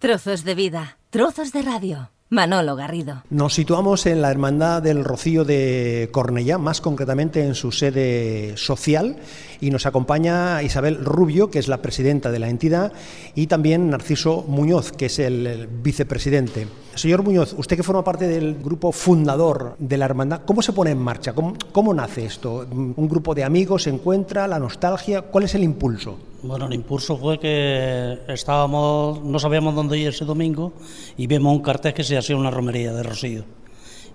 Trozos de vida, trozos de radio. Manolo Garrido. Nos situamos en la Hermandad del Rocío de Cornellá, más concretamente en su sede social, y nos acompaña Isabel Rubio, que es la presidenta de la entidad, y también Narciso Muñoz, que es el vicepresidente. Señor Muñoz, usted que forma parte del grupo fundador de la hermandad, ¿cómo se pone en marcha? ¿Cómo, nace esto? ¿Un grupo de amigos se encuentra? ¿La nostalgia? ¿Cuál es el impulso? Bueno, el impulso fue que estábamos, no sabíamos dónde ir ese domingo y vimos un cartel que se hacía una romería de Rocío.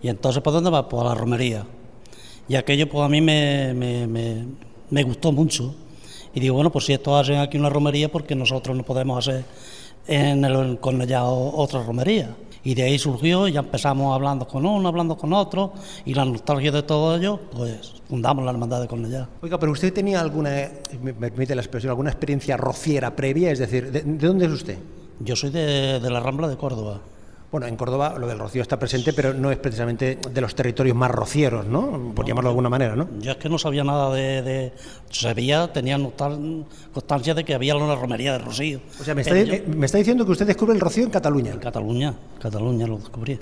Y entonces, ¿por dónde va? Pues a la romería. Y aquello, pues a mí me, me, me, gustó mucho. Y digo, bueno, pues si esto hacen aquí una romería, porque nosotros no podemos hacer en el ya otra romería. Y de ahí surgió, ya empezamos hablando con uno, hablando con otro, y la nostalgia de todo ello, pues fundamos la Hermandad de Cornellá. Oiga, pero usted tenía alguna, me permite la expresión, alguna experiencia rociera previa, es decir, ¿de, dónde es usted? Yo soy de, de la Rambla de Córdoba. Bueno, en Córdoba lo del rocío está presente, pero no es precisamente de los territorios más rocieros, ¿no? Por llamarlo de alguna manera, ¿no? Yo es que no sabía nada de... Sabía, tenía constancia de que había una romería de rocío. O sea, me está, me está, diciendo que usted descubre el rocío en Cataluña. En Cataluña, Cataluña lo descubrí.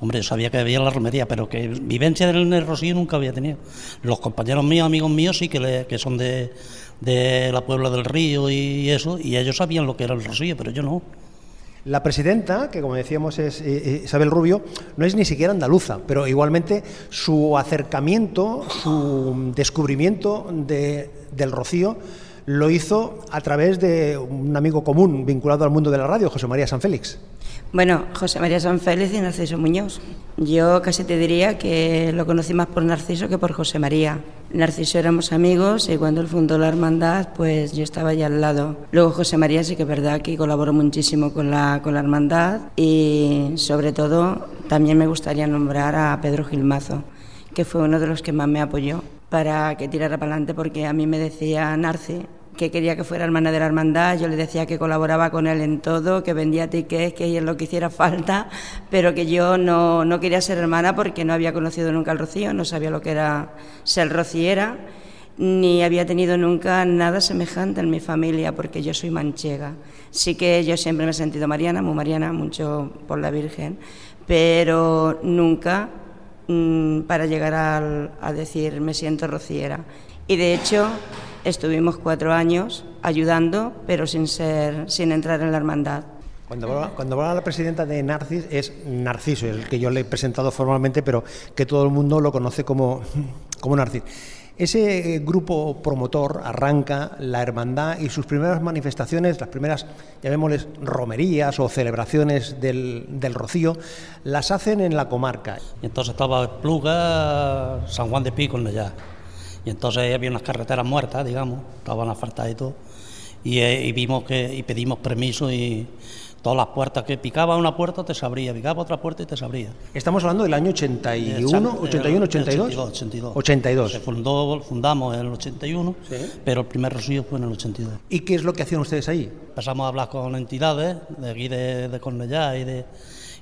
Hombre, yo sabía que había la romería, pero que vivencia del rocío nunca había tenido. Los compañeros míos, amigos míos, sí que, que son de, de la Puebla del Río y eso, y ellos sabían lo que era el rocío, pero yo no. La presidenta, que como decíamos es eh, eh, Isabel Rubio, no es ni siquiera andaluza, pero igualmente su acercamiento, su descubrimiento del rocío lo hizo a través de un amigo común vinculado al mundo de la radio, José María San Félix. Bueno, José María San Félix y Narciso Muñoz. Yo casi te diría que lo conocí más por Narciso que por José María. Narciso éramos amigos y cuando él fundó la hermandad, pues yo estaba allá al lado. Luego José María sí que es verdad que colaboró muchísimo con la, con la hermandad y sobre todo también me gustaría nombrar a Pedro Gilmazo, que fue uno de los que más me apoyó para que tirara para adelante porque a mí me decía Narci que quería que fuera hermana de la hermandad, yo le decía que colaboraba con él en todo, que vendía tickets, que es lo que hiciera falta, pero que yo no, no, quería ser hermana porque no había conocido nunca al Rocío, no sabía lo que era ser rociera, ni había tenido nunca nada semejante en mi familia, porque yo soy manchega. Sí que yo siempre me he sentido mariana, muy mariana, mucho por la Virgen, pero nunca Mm, para llegar a decir me siento rociera. Y de hecho estuvimos cuatro años ayudando, pero sin, ser, sin entrar en la hermandad. Cuando habla, cuando la presidenta de Narcis, es Narciso, el que yo le he presentado formalmente, pero que todo el mundo lo conoce como, como Narcis. Ese eh, grupo promotor arranca la hermandad y sus primeras manifestaciones, las primeras, llamémosles, romerías o celebraciones del, del Rocío, las hacen en la comarca. Y entonces estaba Pluga, San Juan de Pico, allá. Y entonces había unas carreteras muertas, digamos, estaban asfaltadas y todo. Y, eh, y vimos que, y pedimos permiso y Todas las puertas que picaba una puerta te sabría, picaba otra puerta y te sabría. Estamos hablando del año 81, 81, 82. 82. 82. Se fundó, fundamos en el 81, pero el primer rocío fue en el 82. ¿Y qué es lo que hacían ustedes ahí? Empezamos a hablar con entidades de aquí de, de Cornellá y de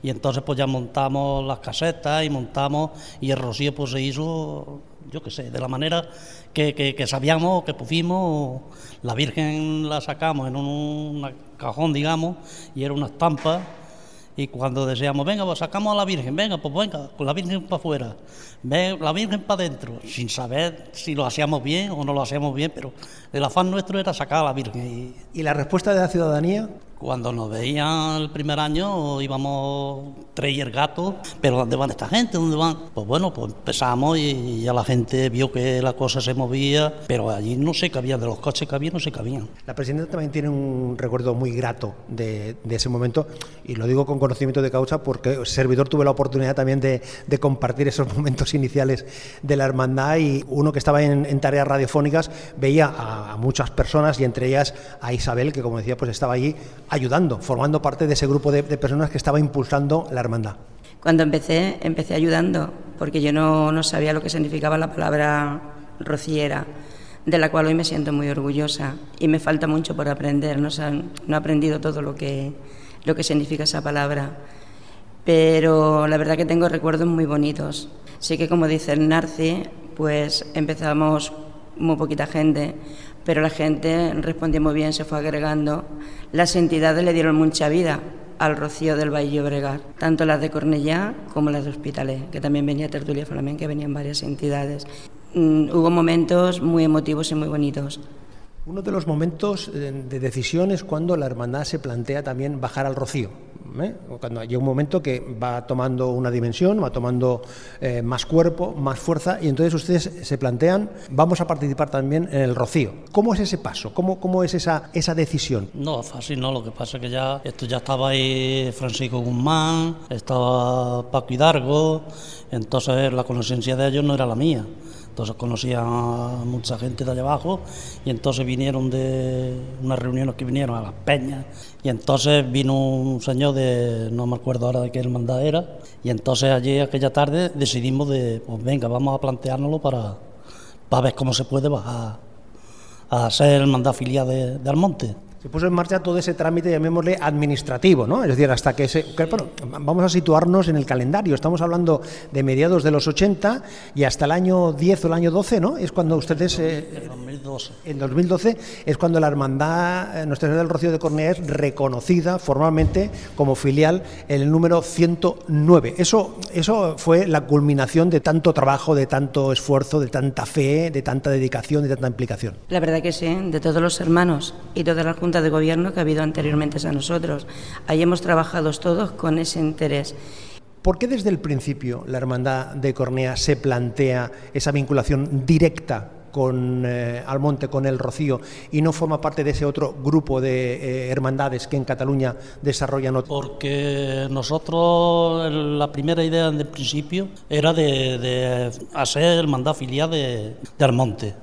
y entonces pues ya montamos las casetas y montamos y el rocío pues se hizo yo qué sé, de la manera que, que, sabíamos, que pusimos, la Virgen la sacamos en un cajón, digamos, y era una estampa, y cuando decíamos, venga, pues sacamos a la Virgen, venga, pues venga, con la Virgen para afuera, la Virgen para adentro, sin saber si lo hacíamos bien o no lo hacíamos bien, pero el afán nuestro era sacar a la Virgen. ¿Y la respuesta de la ciudadanía? Cuando nos veían el primer año íbamos tres y el gato, pero ¿dónde van esta gente? ¿Dónde van? Pues bueno, pues empezamos y ya la gente vio que la cosa se movía, pero allí no se cabían, de los coches que había no se cabían. La presidenta también tiene un recuerdo muy grato de, ese momento y lo digo con conocimiento de causa porque servidor tuve la oportunidad también de, compartir esos momentos iniciales de la hermandad y uno que estaba en, tareas radiofónicas veía a muchas personas y entre ellas a Isabel que como decía pues estaba allí ayudando, formando parte de ese grupo de, personas que estaba impulsando la hermandad. Cuando empecé, empecé ayudando, porque yo no, no sabía lo que significaba la palabra rociera, de la cual hoy me siento muy orgullosa y me falta mucho por aprender, no, no he aprendido todo lo que, lo que significa esa palabra, pero la verdad que tengo recuerdos muy bonitos. Sí que como dice el Narci, pues empezamos muy poquita gente, pero la gente respondió muy bien, se fue agregando. Las entidades le dieron mucha vida al Rocío del Valle Llobregat, tanto las de Cornellá como las de Hospitalet, que también venía Tertulia Flamenca, venían varias entidades. Mm, hubo momentos muy emotivos y muy bonitos. Uno de los momentos eh, de decisión es cuando la hermandad se plantea también bajar al rocío. ¿eh? Cuando hay un momento que va tomando una dimensión, va tomando eh, más cuerpo, más fuerza, y entonces ustedes se plantean, vamos a participar también en el rocío. ¿Cómo es ese paso? ¿Cómo, cómo es esa, esa decisión? No, fácil no, lo que pasa es que ya, esto ya estaba ahí Francisco Guzmán, estaba Paco Hidalgo, entonces la conciencia de ellos no era la mía. Entonces conocía a mucha gente de allá abajo y entonces vinieron de unas reuniones que vinieron a las peñas. Y entonces vino un señor de, no me acuerdo ahora de qué hermandad era, y entonces allí aquella tarde decidimos de, pues venga, vamos a planteárnoslo para, para ver cómo se puede bajar a ser hermandad filial de, de Almonte se puso en marcha todo ese trámite, llamémosle administrativo, ¿no? Es decir, hasta que se. bueno, vamos a situarnos en el calendario. Estamos hablando de mediados de los 80 y hasta el año 10 o el año 12, ¿no? Es cuando ustedes. Eh, en 2012. En 2012 es cuando la Hermandad eh, Nuestra Señora del Rocío de Cornea es reconocida formalmente como filial en el número 109. Eso, eso fue la culminación de tanto trabajo, de tanto esfuerzo, de tanta fe, de tanta dedicación, de tanta implicación. La verdad que sí, de todos los hermanos y todas las de Gobierno que ha habido anteriormente a nosotros. Ahí hemos trabajado todos con ese interés. ¿Por qué desde el principio la Hermandad de Cornea se plantea esa vinculación directa con eh, Almonte, con el Rocío, y no forma parte de ese otro grupo de eh, hermandades que en Cataluña desarrollan? Porque nosotros, la primera idea en el principio era de, hacer hermandad filial de, de Almonte.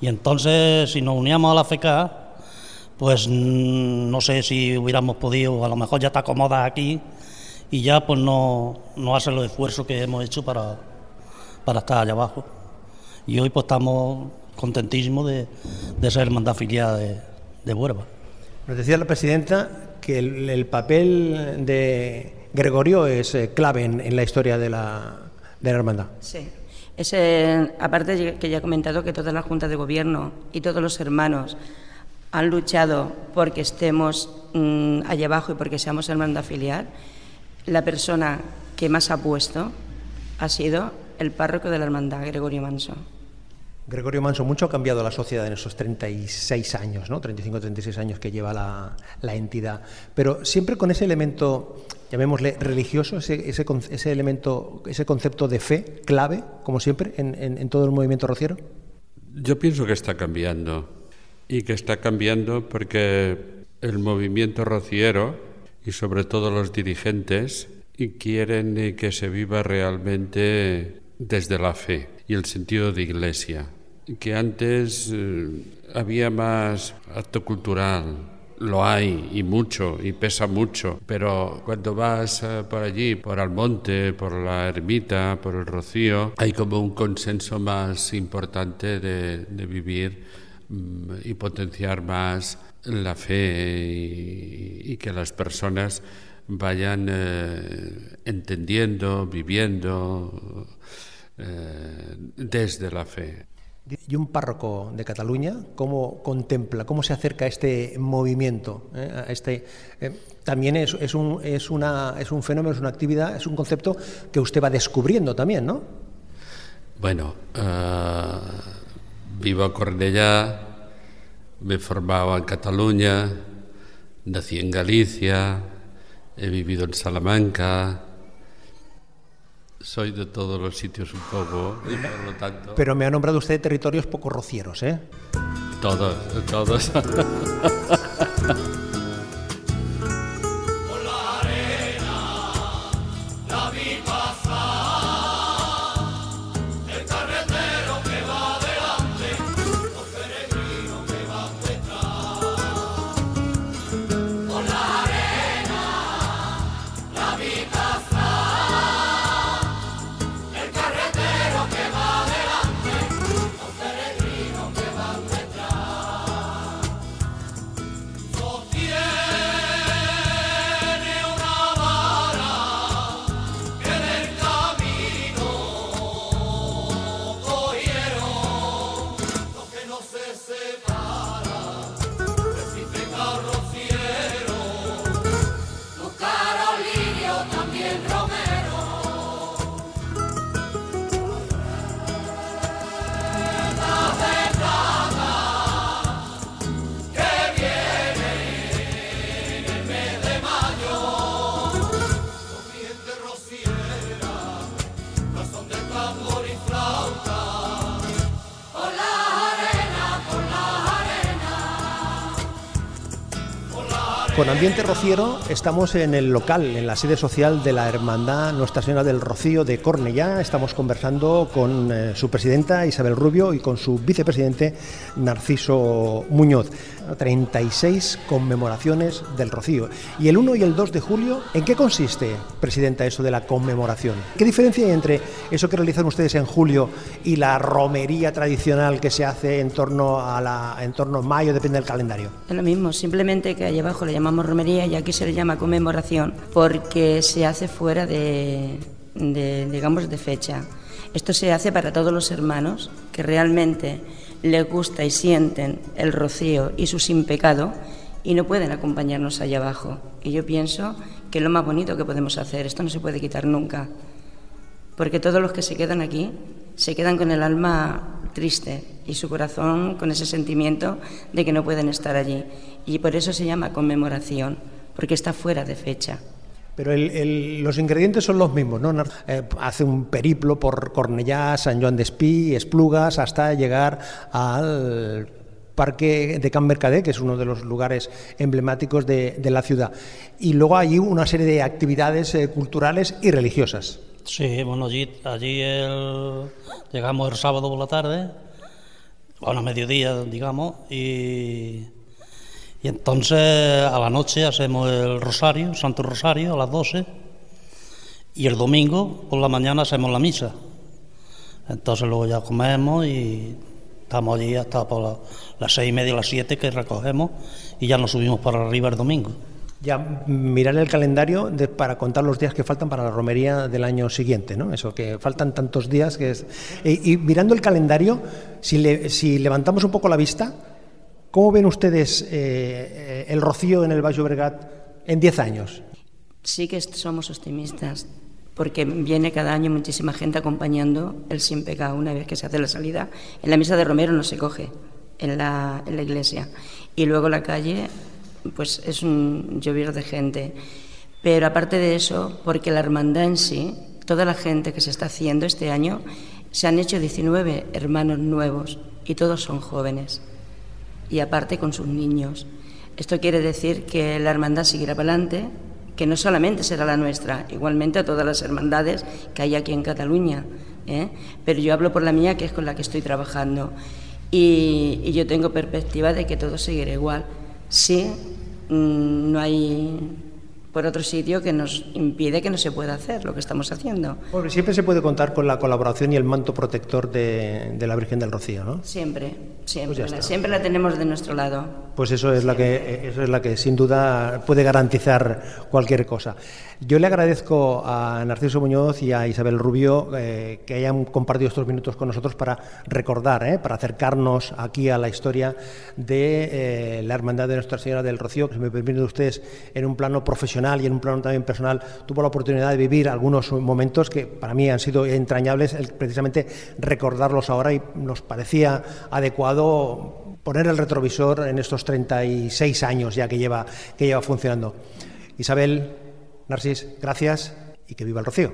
Y entonces, si nos uníamos a la FECA, pues no sé si hubiéramos podido, a lo mejor ya está cómoda aquí y ya pues no, no hace los esfuerzos que hemos hecho para, para estar allá abajo. Y hoy pues estamos contentísimos de, de ser hermandad filial de, de Huerva. Nos decía la presidenta que el, papel de Gregorio es eh, clave en, la historia de la, de la hermandad. Sí. Ese, aparte que ya he comentado que toda la Junta de Gobierno y todos los hermanos han luchado porque estemos mm, allá abajo y porque seamos hermandad filial, la persona que más ha puesto ha sido el párroco de la hermandad, Gregorio Manso. Gregorio Manso, mucho ha cambiado la sociedad en esos 36 años, ¿no? 35, 36 años que lleva la, entidad, pero siempre con ese elemento, llamémosle religioso, ese, ese, elemento, ese concepto de fe clave, como siempre, en, en todo el movimiento rociero. Yo pienso que está cambiando y que está cambiando porque el movimiento rociero y sobre todo los dirigentes quieren que se viva realmente desde la fe y el sentido de iglesia, que antes eh, había más acto cultural, lo hay y mucho y pesa mucho, pero cuando vas eh, por allí, por Almonte, por la ermita, por el Rocío, hay como un consenso más importante de, de vivir y potenciar más la fe y, que las personas vayan eh, entendiendo, viviendo eh, desde la fe. Y un párroco de Cataluña, ¿cómo contempla, cómo se acerca a este movimiento? Eh? A este, también es, es, un, es, una, es un fenómeno, es una actividad, es un concepto que usted va descubriendo también, ¿no? Bueno, Vivo a Cornellá, me formaba en Cataluña, nací en Galicia, he vivido en Salamanca, soy de todos los sitios un poco, y por lo tanto... Pero me ha nombrado usted territorios poco rocieros, ¿eh? Todos, todos. Con ambiente rociero estamos en el local, en la sede social de la Hermandad Nuestra Señora del Rocío de Cornellá. Estamos conversando con eh, su presidenta Isabel Rubio y con su vicepresidente Narciso Muñoz. 36 conmemoraciones del Rocío. ¿Y el 1 y el 2 de julio, en qué consiste, presidenta, eso de la conmemoración? ¿Qué diferencia hay entre eso que realizan ustedes en julio y la romería tradicional que se hace en torno a la en torno a mayo, depende del calendario? Es lo mismo, simplemente que allá abajo le llamamos romería y aquí se le llama conmemoración porque se hace fuera de, de digamos, de fecha. Esto se hace para todos los hermanos que realmente les gusta y sienten el rocío y su sin pecado y no pueden acompañarnos allá abajo. Y yo pienso que lo más bonito que podemos hacer, esto no se puede quitar nunca, porque todos los que se quedan aquí se quedan con el alma triste y su corazón con ese sentimiento de que no pueden estar allí. Y por eso se llama conmemoración, porque está fuera de fecha. Pero el, el, los ingredientes son los mismos, ¿no? Eh, hace un periplo por Cornellá, San Joan de Espí, Esplugas, hasta llegar al Parque de Can Mercader, que es uno de los lugares emblemáticos de, de la ciudad. Y luego hay una serie de actividades eh, culturales y religiosas. Sí, bueno, allí, allí llegamos el sábado por la tarde, bueno, a mediodía, digamos, y y entonces a la noche hacemos el rosario, Santo Rosario, a las 12, y el domingo por la mañana hacemos la misa. Entonces luego ya comemos y estamos allí hasta por la, las seis y media, las siete que recogemos y ya nos subimos para arriba el domingo. Ya mirar el calendario de, para contar los días que faltan para la romería del año siguiente, ¿no? Eso, que faltan tantos días que es... Y, y mirando el calendario, si, le, si levantamos un poco la vista, ¿Cómo ven ustedes eh, el rocío en el Valle en 10 años? Sí que somos optimistas, porque viene cada año muchísima gente acompañando el sin pecado una vez que se hace la salida. En la misa de Romero no se coge en la, iglesia. Y luego la calle, pues es un llover de gente. Pero aparte de eso, porque la hermandad en sí, toda la gente que se está haciendo este año, se han hecho 19 hermanos nuevos y todos son jóvenes y aparte con sus niños. Esto quiere decir que la hermandad seguirá para adelante, que no solamente será la nuestra, igualmente a todas las hermandades que hay aquí en Cataluña. ¿eh? Pero yo hablo por la mía, que es con la que estoy trabajando. Y, y yo tengo perspectiva de que todo seguirá igual. Sí, mmm, no hay por otro sitio que nos impide que no se pueda hacer lo que estamos haciendo. Porque siempre se puede contar con la colaboración y el manto protector de, de la Virgen del Rocío, ¿no? Siempre, siempre, pues la, siempre la tenemos de nuestro lado. Pues eso es, la que, eso es la que sin duda puede garantizar cualquier cosa. Yo le agradezco a Narciso Muñoz y a Isabel Rubio eh, que hayan compartido estos minutos con nosotros para recordar, eh, para acercarnos aquí a la historia de eh, la Hermandad de Nuestra Señora del Rocío, que se me permiten ustedes en un plano profesional y en un plano también personal, tuvo la oportunidad de vivir algunos momentos que para mí han sido entrañables, el, precisamente recordarlos ahora y nos parecía adecuado poner el retrovisor en estos 36 años ya que lleva, que lleva funcionando. Isabel, Narcis, gracias y que viva el Rocío.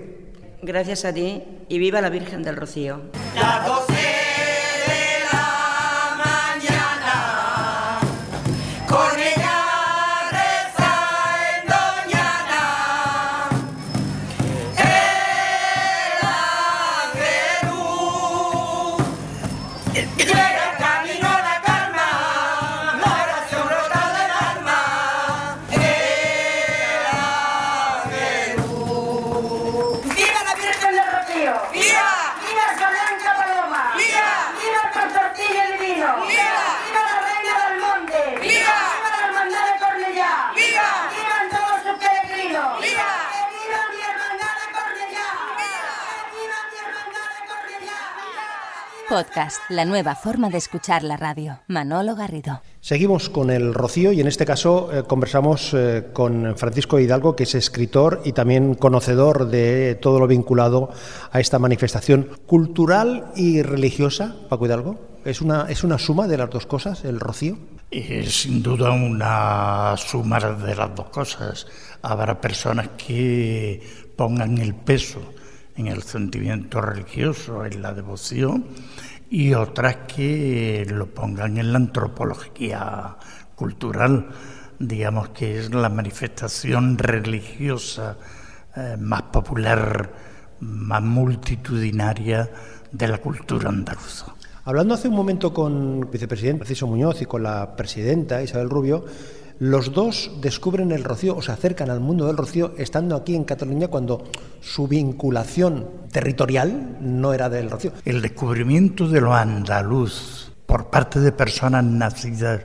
Gracias a ti y viva la Virgen del Rocío. La Podcast, la nueva forma de escuchar la radio. Manolo Garrido. Seguimos con el Rocío y en este caso eh, conversamos eh, con Francisco Hidalgo, que es escritor y también conocedor de todo lo vinculado a esta manifestación cultural y religiosa. Paco Hidalgo, ¿es una, es una suma de las dos cosas, el Rocío? Es sin duda una suma de las dos cosas. Habrá personas que pongan el peso en el sentimiento religioso, en la devoción, y otras que lo pongan en la antropología cultural. digamos que es la manifestación religiosa eh, más popular, más multitudinaria de la cultura andaluza. Hablando hace un momento con el vicepresidente Francisco Muñoz y con la presidenta Isabel Rubio, los dos descubren el rocío o se acercan al mundo del rocío estando aquí en Cataluña cuando su vinculación territorial no era del rocío. El descubrimiento de lo andaluz por parte de personas nacidas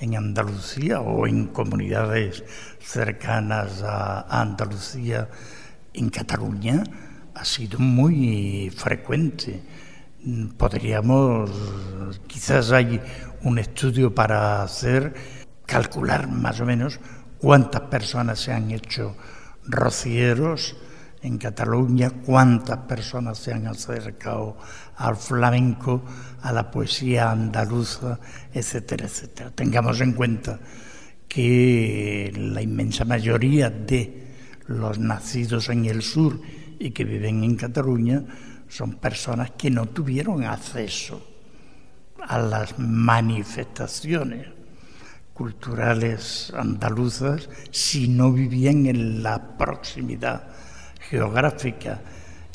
en Andalucía o en comunidades cercanas a Andalucía, en Cataluña, ha sido muy frecuente. Podríamos, quizás hay un estudio para hacer, calcular más o menos cuántas personas se han hecho rocieros en Cataluña, cuántas personas se han acercado al flamenco, a la poesía andaluza, etcétera, etcétera. Tengamos en cuenta que la inmensa mayoría de los nacidos en el sur y que viven en Cataluña son personas que no tuvieron acceso a las manifestaciones culturales andaluzas si no vivían en la proximidad geográfica.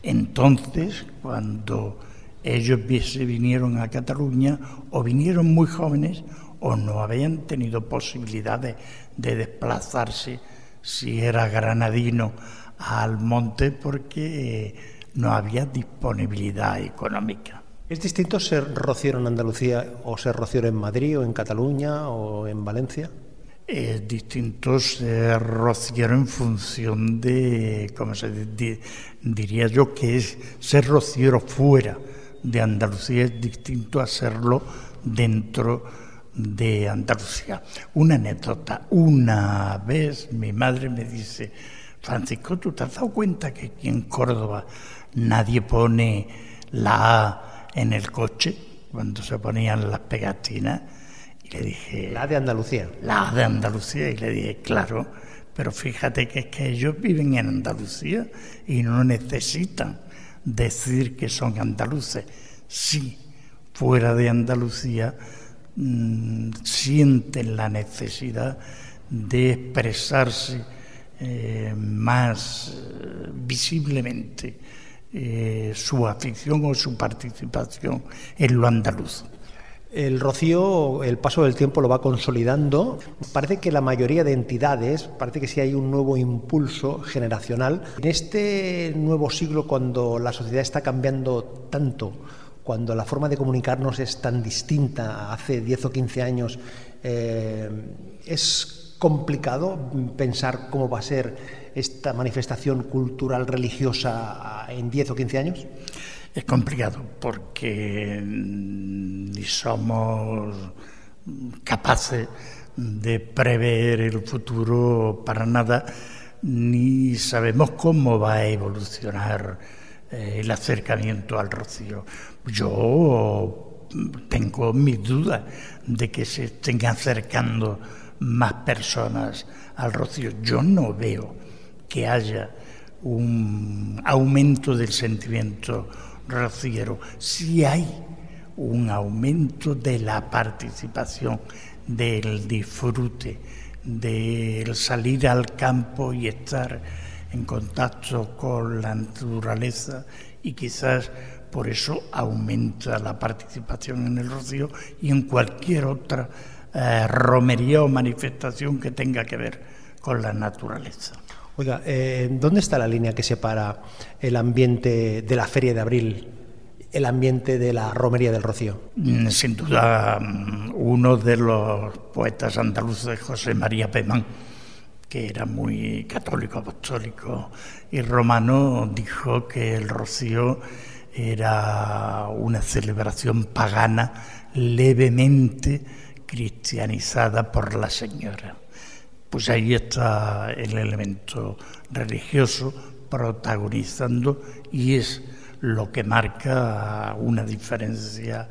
Entonces, cuando ellos se vinieron a Cataluña, o vinieron muy jóvenes, o no habían tenido posibilidades de desplazarse si era granadino al monte porque no había disponibilidad económica. ¿Es distinto ser rociero en Andalucía o ser rociero en Madrid o en Cataluña o en Valencia? Es distinto ser rociero en función de, ¿cómo se diría yo? Que es ser rociero fuera de Andalucía es distinto a serlo dentro de Andalucía. Una anécdota, una vez mi madre me dice, Francisco, ¿tú te has dado cuenta que aquí en Córdoba nadie pone la A en el coche cuando se ponían las pegatinas? Y le dije... La de Andalucía. La de Andalucía. Y le dije, claro, pero fíjate que es que ellos viven en Andalucía y no necesitan decir que son andaluces. Sí, fuera de Andalucía Mm, sienten la necesidad de expresarse eh, más eh, visiblemente eh, su afición o su participación en lo andaluz. El rocío, el paso del tiempo lo va consolidando. Parece que la mayoría de entidades, parece que sí hay un nuevo impulso generacional. En este nuevo siglo, cuando la sociedad está cambiando tanto, cuando la forma de comunicarnos es tan distinta hace 10 o 15 años, eh, es complicado pensar cómo va a ser esta manifestación cultural religiosa en 10 o 15 años? Es complicado porque ni somos capaces de prever el futuro para nada, ni sabemos cómo va a evolucionar eh, el acercamiento al rocío. Yo tengo mis dudas de que se estén acercando más personas al rocío. Yo no veo que haya un aumento del sentimiento rociero. Sí hay un aumento de la participación, del disfrute, del salir al campo y estar en contacto con la naturaleza y quizás por eso aumenta la participación en el rocío y en cualquier otra eh, romería o manifestación que tenga que ver con la naturaleza. Oiga, eh, ¿dónde está la línea que separa el ambiente de la Feria de Abril, el ambiente de la romería del Rocío? Mm, sin duda, mm, uno de los poetas andaluces, José María Pemán, que era muy católico, apostólico y romano, dijo que el rocío era una celebración pagana levemente cristianizada por la señora. Pues ahí está el elemento religioso protagonizando y es lo que marca una diferencia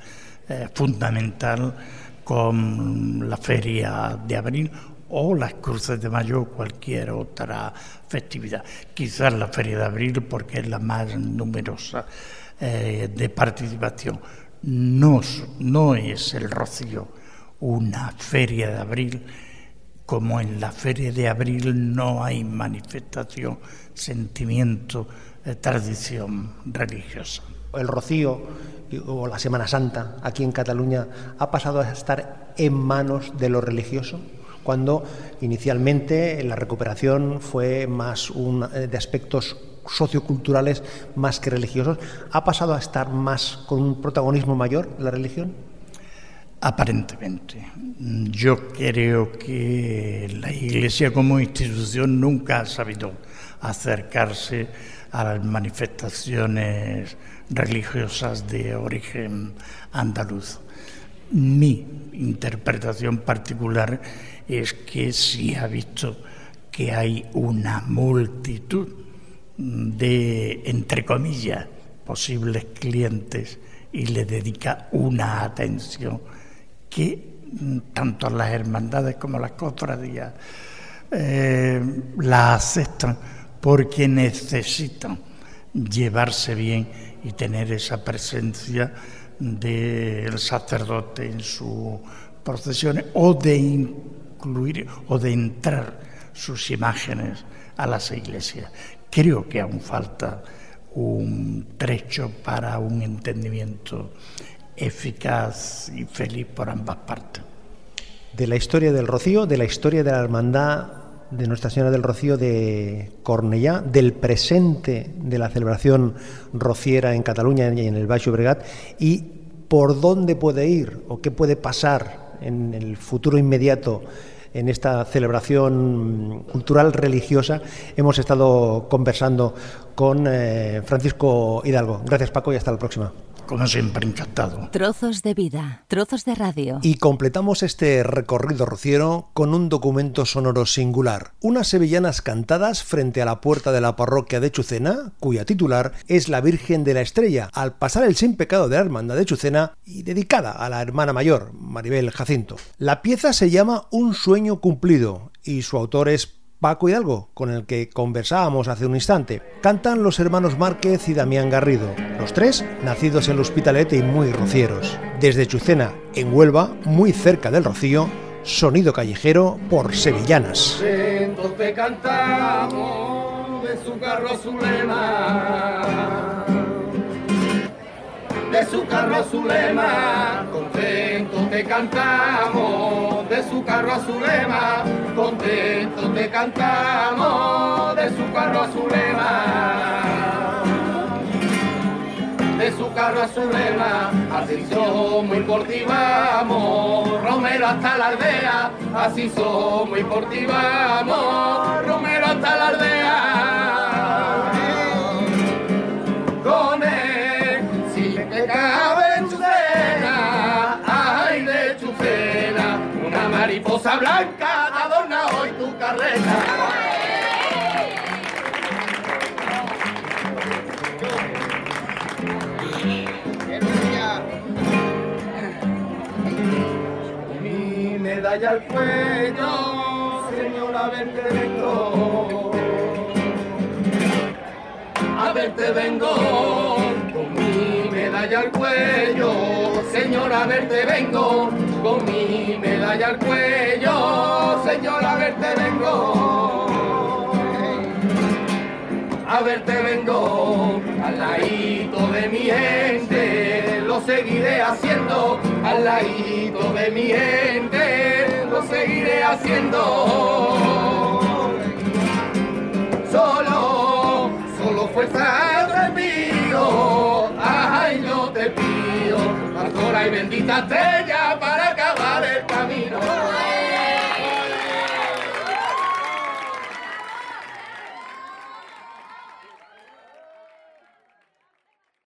eh, fundamental con la feria de abril o las cruces de mayo o cualquier otra festividad. Quizás la Feria de Abril porque es la más numerosa eh, de participación. No, no es el Rocío una Feria de Abril como en la Feria de Abril no hay manifestación, sentimiento, eh, tradición religiosa. El rocío o la Semana Santa aquí en Cataluña ha pasado a estar en manos de lo religioso cuando inicialmente la recuperación fue más un, eh, de aspectos socioculturales más que religiosos, ¿ha pasado a estar más con un protagonismo mayor la religión? Aparentemente. Yo creo que la Iglesia como institución nunca ha sabido acercarse a las manifestaciones religiosas de origen andaluz. Mi interpretación particular es que sí ha visto que hay una multitud de, entre comillas, posibles clientes y le dedica una atención que tanto las hermandades como las cofradías eh, la aceptan porque necesitan llevarse bien y tener esa presencia del sacerdote en sus procesiones o de incluir o de entrar sus imágenes a las iglesias. Creo que aún falta un trecho para un entendimiento eficaz y feliz por ambas partes. De la historia del Rocío, de la historia de la hermandad de Nuestra Señora del Rocío de Cornellá, del presente de la celebración rociera en Cataluña y en el Baixo Bregat y por dónde puede ir o qué puede pasar en el futuro inmediato en esta celebración cultural religiosa. Hemos estado conversando con eh, Francisco Hidalgo. Gracias Paco y hasta la próxima como siempre encantado. Trozos de vida, trozos de radio. Y completamos este recorrido rociero con un documento sonoro singular. Unas sevillanas cantadas frente a la puerta de la parroquia de Chucena, cuya titular es la Virgen de la Estrella, al pasar el sin pecado de la hermandad de Chucena y dedicada a la hermana mayor, Maribel Jacinto. La pieza se llama Un sueño cumplido y su autor es Paco Hidalgo, con el que conversábamos hace un instante. Cantan los hermanos Márquez y Damián Garrido, los tres nacidos en el Hospitalet y muy rocieros. Desde Chucena, en Huelva, muy cerca del Rocío, sonido callejero por sevillanas. Te cantamos, de su carro azulema, contento te cantamos, de su carro azulema. De su carro azulema, así somos y por ti vamos, Romero hasta la aldea, así somos y por ti vamos, Romero hasta la aldea. Mi medalla al cuello, señora, verte vengo. A verte vengo con mi medalla al cuello, señora, verte vengo con mi medalla al cuello, señor, a verte vengo. A verte vengo, al ladito de mi gente, lo seguiré haciendo, al ladito de mi gente, lo seguiré haciendo. Solo, solo fuerza y bendita estrella para acabar el camino.